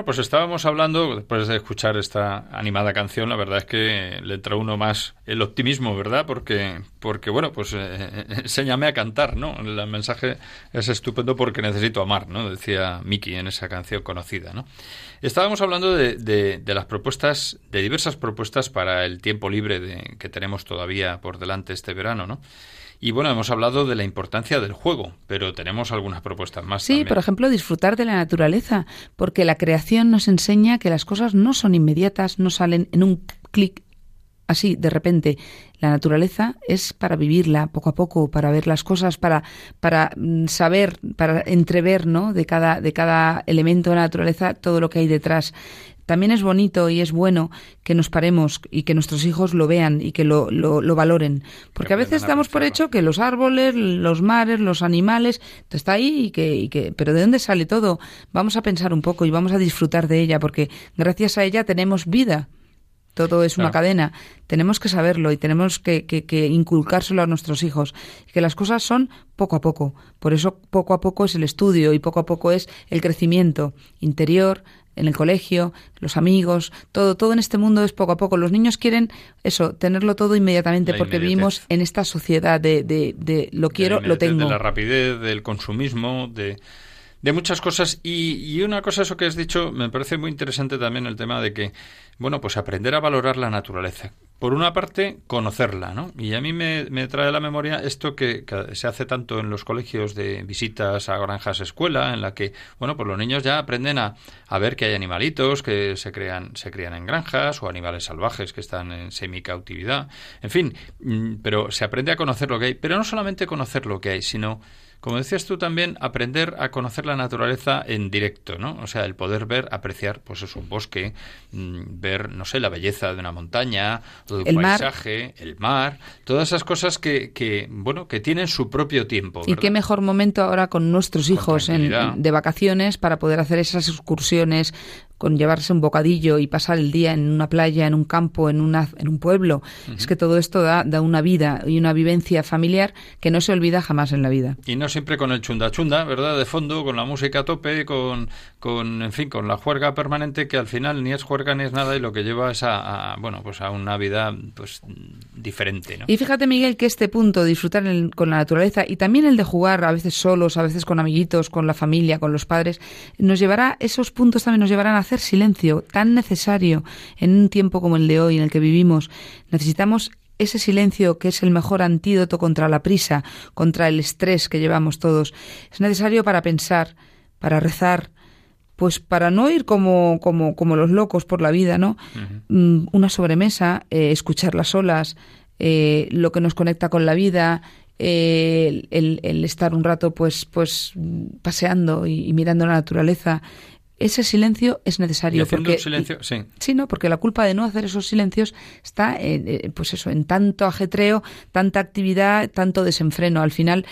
Bueno, pues estábamos hablando, después de escuchar esta animada canción, la verdad es que le entra uno más el optimismo, ¿verdad? Porque, porque bueno, pues eh, enséñame a cantar, ¿no? El mensaje es estupendo porque necesito amar, ¿no? Decía Miki en esa canción conocida, ¿no? Estábamos hablando de, de, las propuestas, de diversas propuestas para el tiempo libre de, que tenemos todavía por delante este verano, ¿no? Y bueno, hemos hablado de la importancia del juego, pero tenemos algunas propuestas más. Sí, por ejemplo, disfrutar de la naturaleza, porque la creación nos enseña que las cosas no son inmediatas, no salen en un clic así de repente. La naturaleza es para vivirla poco a poco, para ver las cosas, para, para mm, saber, para entrever, ¿no? De cada, de cada elemento de la naturaleza todo lo que hay detrás también es bonito y es bueno que nos paremos y que nuestros hijos lo vean y que lo, lo, valoren. Porque a veces damos por hecho que los árboles, los mares, los animales, está ahí y que, y que... Pero ¿de dónde sale todo? Vamos a pensar un poco y vamos a disfrutar de ella porque gracias a ella tenemos vida. Todo es una cadena. Tenemos que saberlo y tenemos que, que, que, inculcárselo a nuestros hijos. Que las cosas son poco a poco. Por eso poco a poco es el estudio y poco a poco es el crecimiento interior, en el colegio, los amigos, todo, todo en este mundo es poco a poco. Los niños quieren eso, tenerlo todo inmediatamente porque vivimos en esta sociedad de, de, de lo quiero, lo tengo. De la rapidez, del consumismo, de, de muchas cosas. Y, y, una cosa, eso que has dicho, me parece muy interesante también el tema de que, bueno, pues aprender a valorar la naturaleza por una parte, conocerla, ¿no? Y a mí me, trae a la memoria esto que, se hace tanto en los colegios de visitas a granjas escuela, en la que, bueno, pues los niños ya aprenden a, a ver que hay animalitos que se crean, se crían en granjas o animales salvajes que están en semicautividad. En fin, mm, pero se aprende a conocer lo que hay. Pero no solamente conocer lo que hay, sino como decías tú también, aprender a conocer la naturaleza en directo, ¿no? O sea, el poder ver, apreciar, pues es un bosque, mm, ver, no sé, la belleza de una montaña, o de un el paisaje, el mar, todas esas cosas que, que, bueno, que tienen su propio tiempo. Y qué mejor momento ahora con nuestros hijos en, de vacaciones para poder hacer esas excursiones con llevarse un bocadillo y pasar el día en una playa, en un campo, en, una, en un pueblo. Es que todo esto da, da, una vida y una vivencia familiar que no se olvida jamás en la vida. Y no siempre con el chunda chunda, ¿verdad? De fondo, con la música a tope, con, con en fin, con la juerga permanente que al final ni es juerga ni es nada y lo que lleva es a, bueno, pues a una vida pues diferente, ¿no? Y fíjate, Miguel, que este punto, disfrutar con la naturaleza y también el de jugar a veces solos, a veces con amiguitos, con la familia, con los padres, nos llevará, esos puntos también nos llevarán a hacer silencio, tan necesario en un tiempo como el de hoy en el que vivimos. Necesitamos ese silencio que es el mejor antídoto contra la prisa, contra el estrés que llevamos todos. Es necesario para pensar, para rezar, pues para no ir como, como, como los locos por la vida, ¿no? Mm, una sobremesa, eh, escuchar las olas, eh, lo que nos conecta con la vida, eh, el, estar un rato pues, pues paseando y mirando la naturaleza, ese silencio es necesario. porque, silencio, sí. Sí, ¿no? Porque la culpa de no hacer esos silencios está, en, eh, pues eso, en tanto ajetreo, tanta actividad, tanto desenfreno. Al final,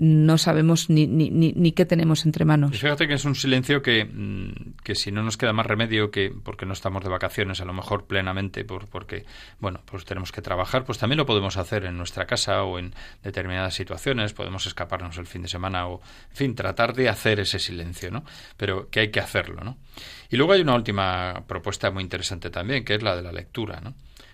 no sabemos ni, ni, ni, qué tenemos entre manos. fíjate que es un silencio que, mm, que, si no nos queda más remedio que porque no estamos de vacaciones, a lo mejor plenamente, por, porque, bueno, pues tenemos que trabajar, pues también lo podemos hacer en nuestra casa o en determinadas situaciones, podemos escaparnos el fin de semana o, en fin, tratar de hacer ese silencio, ¿no? Pero que hay que hacerlo, ¿no? Y luego hay una última propuesta muy interesante también, que es la de la lectura, ¿no?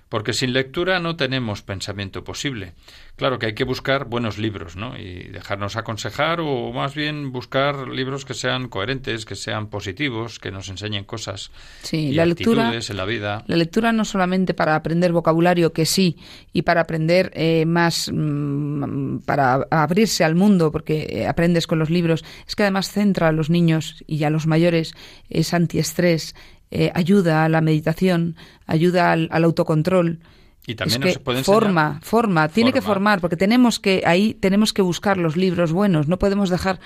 Porque sin lectura no tenemos pensamiento posible. Claro que hay que buscar buenos libros, ¿no? Y dejarnos aconsejar o más bien buscar libros que sean coherentes, que sean positivos, que nos enseñen cosas Sí, y la lectura, actitudes en la vida. la lectura no solamente para aprender vocabulario, que sí, y para aprender eh, más, mm, para abrirse al mundo, porque eh, aprendes con los libros, es que además centra a los niños y a los mayores, es antiestrés, eh, ayuda a la meditación, ayuda al, al autocontrol. Y también es que forma, forma, tiene que Forma. formar, porque tenemos que ahí tenemos que buscar los libros buenos. No podemos dejar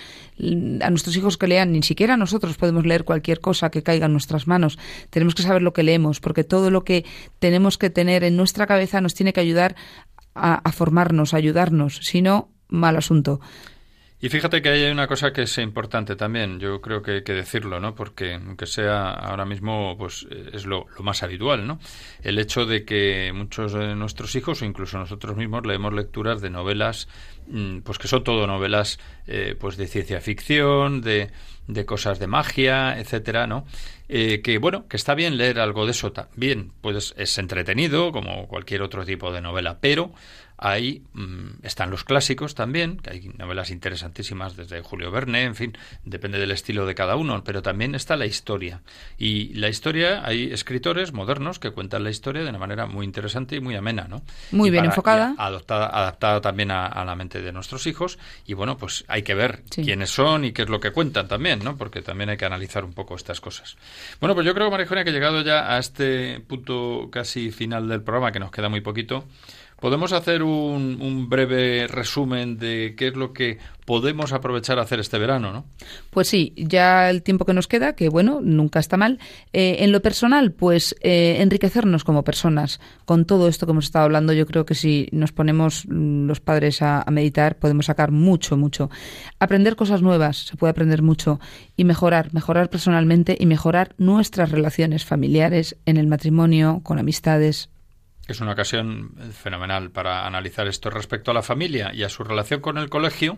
a nuestros hijos que lean, ni siquiera nosotros podemos leer cualquier cosa que caiga en nuestras manos. Tenemos que saber lo que leemos, porque todo lo que tenemos que tener en nuestra cabeza nos tiene que ayudar a, a formarnos, a ayudarnos. Si no, mal asunto. Y fíjate que hay una cosa que es importante también, yo creo que hay que decirlo, ¿no? Porque aunque sea ahora mismo, pues eh, es lo, más habitual, ¿no? El hecho de que muchos de nuestros hijos o incluso nosotros mismos leemos lecturas de novelas, mm, pues que son todo novelas, eh, pues de ciencia ficción, de, de cosas de magia, etcétera, ¿no? Eh, que bueno, que está bien leer algo de eso también, pues es entretenido como cualquier otro tipo de novela, pero ahí mm, están los clásicos también, que hay novelas interesantísimas desde Julio Verne, en fin, depende del estilo de cada uno, pero también está la historia. Y la historia, hay escritores modernos que cuentan la historia de una manera muy interesante y muy amena, ¿no? Muy Y bien enfocada. adoptada, adaptada también a, a la mente de nuestros hijos. Y bueno, pues hay que ver Sí. quiénes son y qué es lo que cuentan también, ¿no? Porque también hay que analizar un poco estas cosas. Bueno, pues yo creo, María Eugenia, que llegado ya a este punto casi final del programa, que nos queda muy poquito, podemos hacer un, breve resumen de qué es lo que podemos aprovechar a hacer este verano, ¿no? Pues sí, ya el tiempo que nos queda, que bueno, nunca está mal. Eh, en lo personal, pues eh, enriquecernos como personas. Con todo esto que hemos estado hablando, yo creo que si nos ponemos mm, los padres a meditar, podemos sacar mucho, mucho. Aprender cosas nuevas, se puede aprender mucho. Y mejorar, mejorar personalmente y mejorar nuestras relaciones familiares, en el matrimonio, con amistades. Es una ocasión eh, fenomenal para analizar esto respecto a la familia y a su relación con el colegio,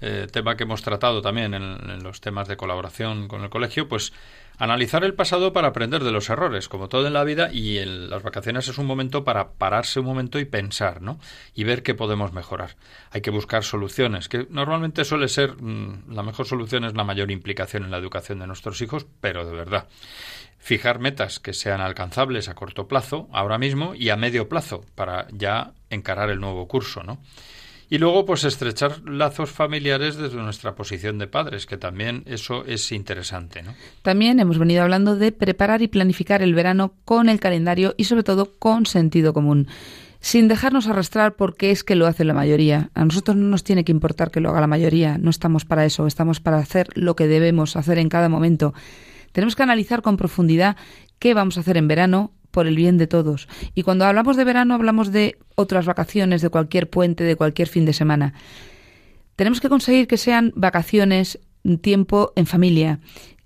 eh, tema que hemos tratado también en, los temas de colaboración con el colegio, pues analizar el pasado para aprender de los errores, como todo en la vida, y en las vacaciones es un momento para pararse un momento y pensar, ¿no? Y ver qué podemos mejorar. Hay que buscar soluciones, que normalmente suele ser mm, la mejor solución es la mayor implicación en la educación de nuestros hijos, pero de verdad fijar metas que sean alcanzables a corto plazo, ahora mismo, y a medio plazo, para ya encarar el nuevo curso, ¿no? Y luego, pues, estrechar lazos familiares desde nuestra posición de padres, que también eso es interesante, ¿no? También hemos venido hablando de preparar y planificar el verano con el calendario y sobre todo con sentido común. Sin dejarnos arrastrar porque es que lo hace la mayoría. A nosotros no nos tiene que importar que lo haga la mayoría. No estamos para eso. Estamos para hacer lo que debemos hacer en cada momento. Tenemos que analizar con profundidad qué vamos a hacer en verano por el bien de todos. Y cuando hablamos de verano hablamos de otras vacaciones, de cualquier puente, de cualquier fin de semana. Tenemos que conseguir que sean vacaciones, tiempo en familia,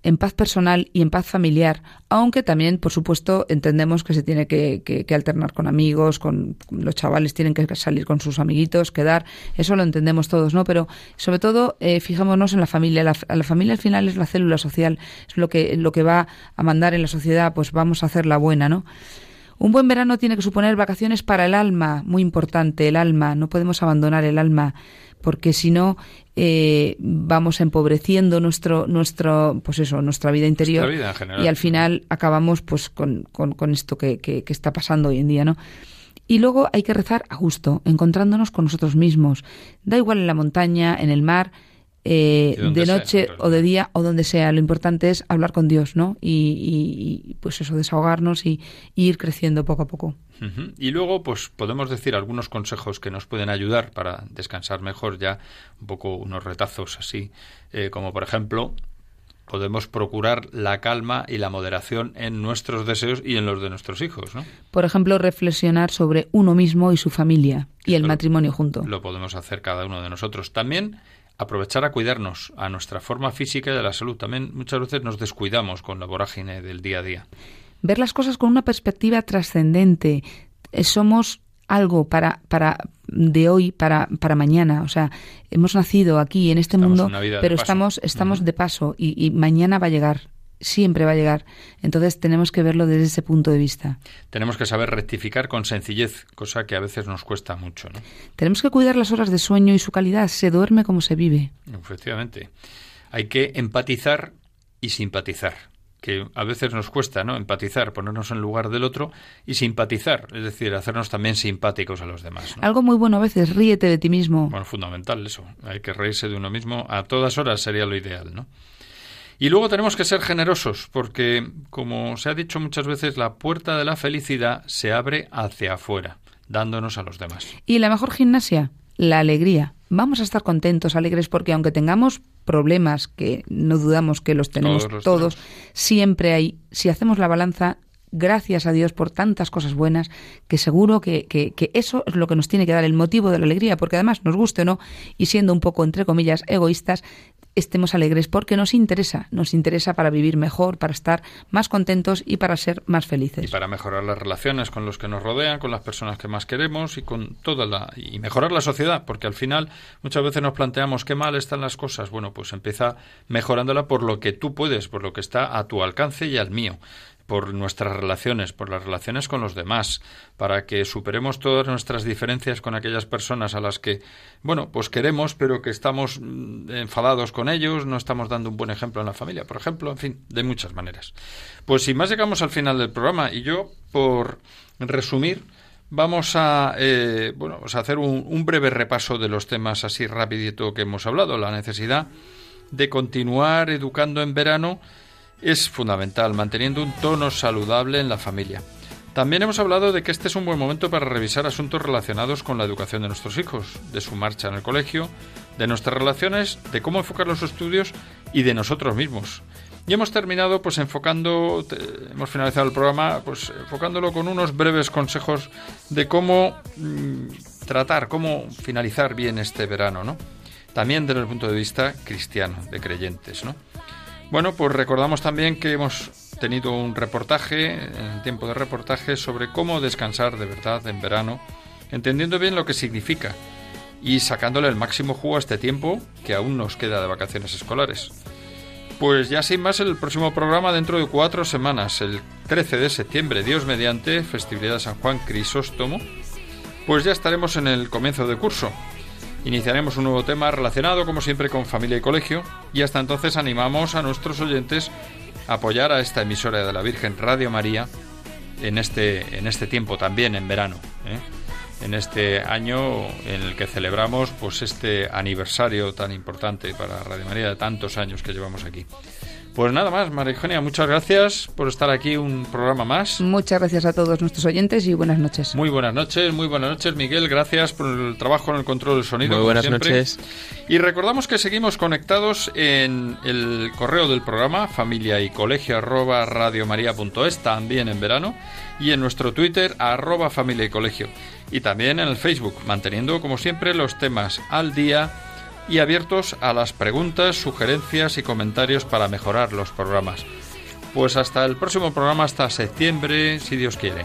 en paz personal y en paz familiar, aunque también, por supuesto, entendemos que se tiene que, que- que alternar con amigos, con los chavales tienen que salir con sus amiguitos, quedar, eso lo entendemos todos, ¿no? Pero sobre todo, eh, fijémonos en la familia. La, la familia al final es la célula social, es lo que, lo que va a mandar en la sociedad, pues vamos a hacer la buena, ¿no? Un buen verano tiene que suponer vacaciones para el alma, muy importante, el alma. No podemos abandonar el alma, porque si no eh, vamos empobreciendo nuestro, nuestro, pues eso, nuestra vida interior Nuestra vida en general. y al final acabamos pues con, con, con esto que, que, que está pasando hoy en día, ¿no? Y luego hay que rezar a gusto, encontrándonos con nosotros mismos. Da igual en la montaña, en el mar, eh, de noche o de día o donde sea. Lo importante es hablar con Dios, ¿no? Y, y- y, pues eso, desahogarnos y, y ir creciendo poco a poco. Y luego, pues podemos decir algunos consejos que nos pueden ayudar para descansar mejor, ya un poco unos retazos así, eh, como por ejemplo, podemos procurar la calma y la moderación en nuestros deseos y en los de nuestros hijos, ¿no? Por ejemplo, reflexionar sobre uno mismo y su familia y el matrimonio junto. Lo podemos hacer cada uno de nosotros. También aprovechar a cuidarnos, a nuestra forma física y de la salud. También muchas veces nos descuidamos con la vorágine del día a día. Ver las cosas con una perspectiva trascendente. Eh, Somos algo para, para de hoy para, para mañana. O sea, hemos nacido aquí en este Estamos mundo, pero estamos, estamos de paso y, y mañana va a llegar. Siempre va a llegar. Entonces tenemos que verlo desde ese punto de vista. Tenemos que saber rectificar con sencillez, cosa que a veces nos cuesta mucho. ¿no? Tenemos que cuidar las horas de sueño y su calidad. Se duerme como se vive. Efectivamente. Hay que empatizar y simpatizar que a veces nos cuesta, ¿no? Empatizar, ponernos en lugar del otro y simpatizar, es decir, hacernos también simpáticos a los demás. ¿no? Algo muy bueno a veces, ríete de ti mismo. Bueno, fundamental eso. Hay que reírse de uno mismo a todas horas sería lo ideal, ¿no? Y luego tenemos que ser generosos, porque, como se ha dicho muchas veces, la puerta de la felicidad se abre hacia afuera, dándonos a los demás. Y la mejor gimnasia, la alegría. Vamos a estar contentos, alegres, porque aunque tengamos problemas, que no dudamos que los tenemos Todos siempre hay, si hacemos la balanza, gracias a Dios por tantas cosas buenas, que seguro que, que, que eso es lo que nos tiene que dar el motivo de la alegría, porque además nos guste o no, y siendo un poco, entre comillas, egoístas, estemos alegres porque nos interesa, nos interesa para vivir mejor, para estar más contentos y para ser más felices. Y para mejorar las relaciones con los que nos rodean, con las personas que más queremos y con toda la y mejorar la sociedad, porque al final muchas veces nos planteamos qué mal están las cosas. Bueno, pues empieza mejorándola por lo que tú puedes, por lo que está a tu alcance y al mío por nuestras relaciones, por las relaciones con los demás, para que superemos todas nuestras diferencias con aquellas personas a las que, bueno, pues queremos, pero que estamos mm, enfadados con ellos, no estamos dando un buen ejemplo en la familia, por ejemplo, en fin, de muchas maneras. Pues sin más llegamos al final del programa y yo, por resumir, vamos a, eh, bueno, pues a hacer un, un breve repaso de los temas así rapidito que hemos hablado, la necesidad de continuar educando en verano, es fundamental, manteniendo un tono saludable en la familia. También hemos hablado de que este es un buen momento para revisar asuntos relacionados con la educación de nuestros hijos, de su marcha en el colegio, de nuestras relaciones, de cómo enfocar los estudios y de nosotros mismos. Y hemos terminado pues enfocando, hemos finalizado el programa pues enfocándolo con unos breves consejos de cómo mm, tratar, cómo finalizar bien este verano, ¿no? También desde el punto de vista cristiano, de creyentes, ¿no? Bueno, pues recordamos también que hemos tenido un reportaje, en tiempo de reportaje, sobre cómo descansar de verdad en verano, entendiendo bien lo que significa y sacándole el máximo jugo a este tiempo que aún nos queda de vacaciones escolares. Pues ya sin más, el próximo programa dentro de cuatro semanas, el 13 de septiembre, Dios mediante, festividad de San Juan Crisóstomo, pues ya estaremos en el comienzo de curso. Iniciaremos un nuevo tema relacionado, como siempre, con familia y colegio, y hasta entonces animamos a nuestros oyentes a apoyar a esta emisora de la Virgen Radio María en este, en este tiempo también, en verano. ¿eh? En este año en el que celebramos pues este aniversario tan importante para Radio María de tantos años que llevamos aquí. Pues nada más, María Eugenia, muchas gracias por estar aquí un programa más. Muchas gracias a todos nuestros oyentes y buenas noches. Muy buenas noches, muy buenas noches, Miguel. Gracias por el trabajo en el control del sonido. Muy como buenas siempre. noches. Y recordamos que seguimos conectados en el correo del programa familia y colegio arroba radiomaria.es, también en verano, y en nuestro Twitter arroba familia y colegio. Y también en el Facebook, manteniendo como siempre los temas al día y abiertos a las preguntas, sugerencias y comentarios para mejorar los programas. Pues hasta el próximo programa, hasta septiembre, si Dios quiere.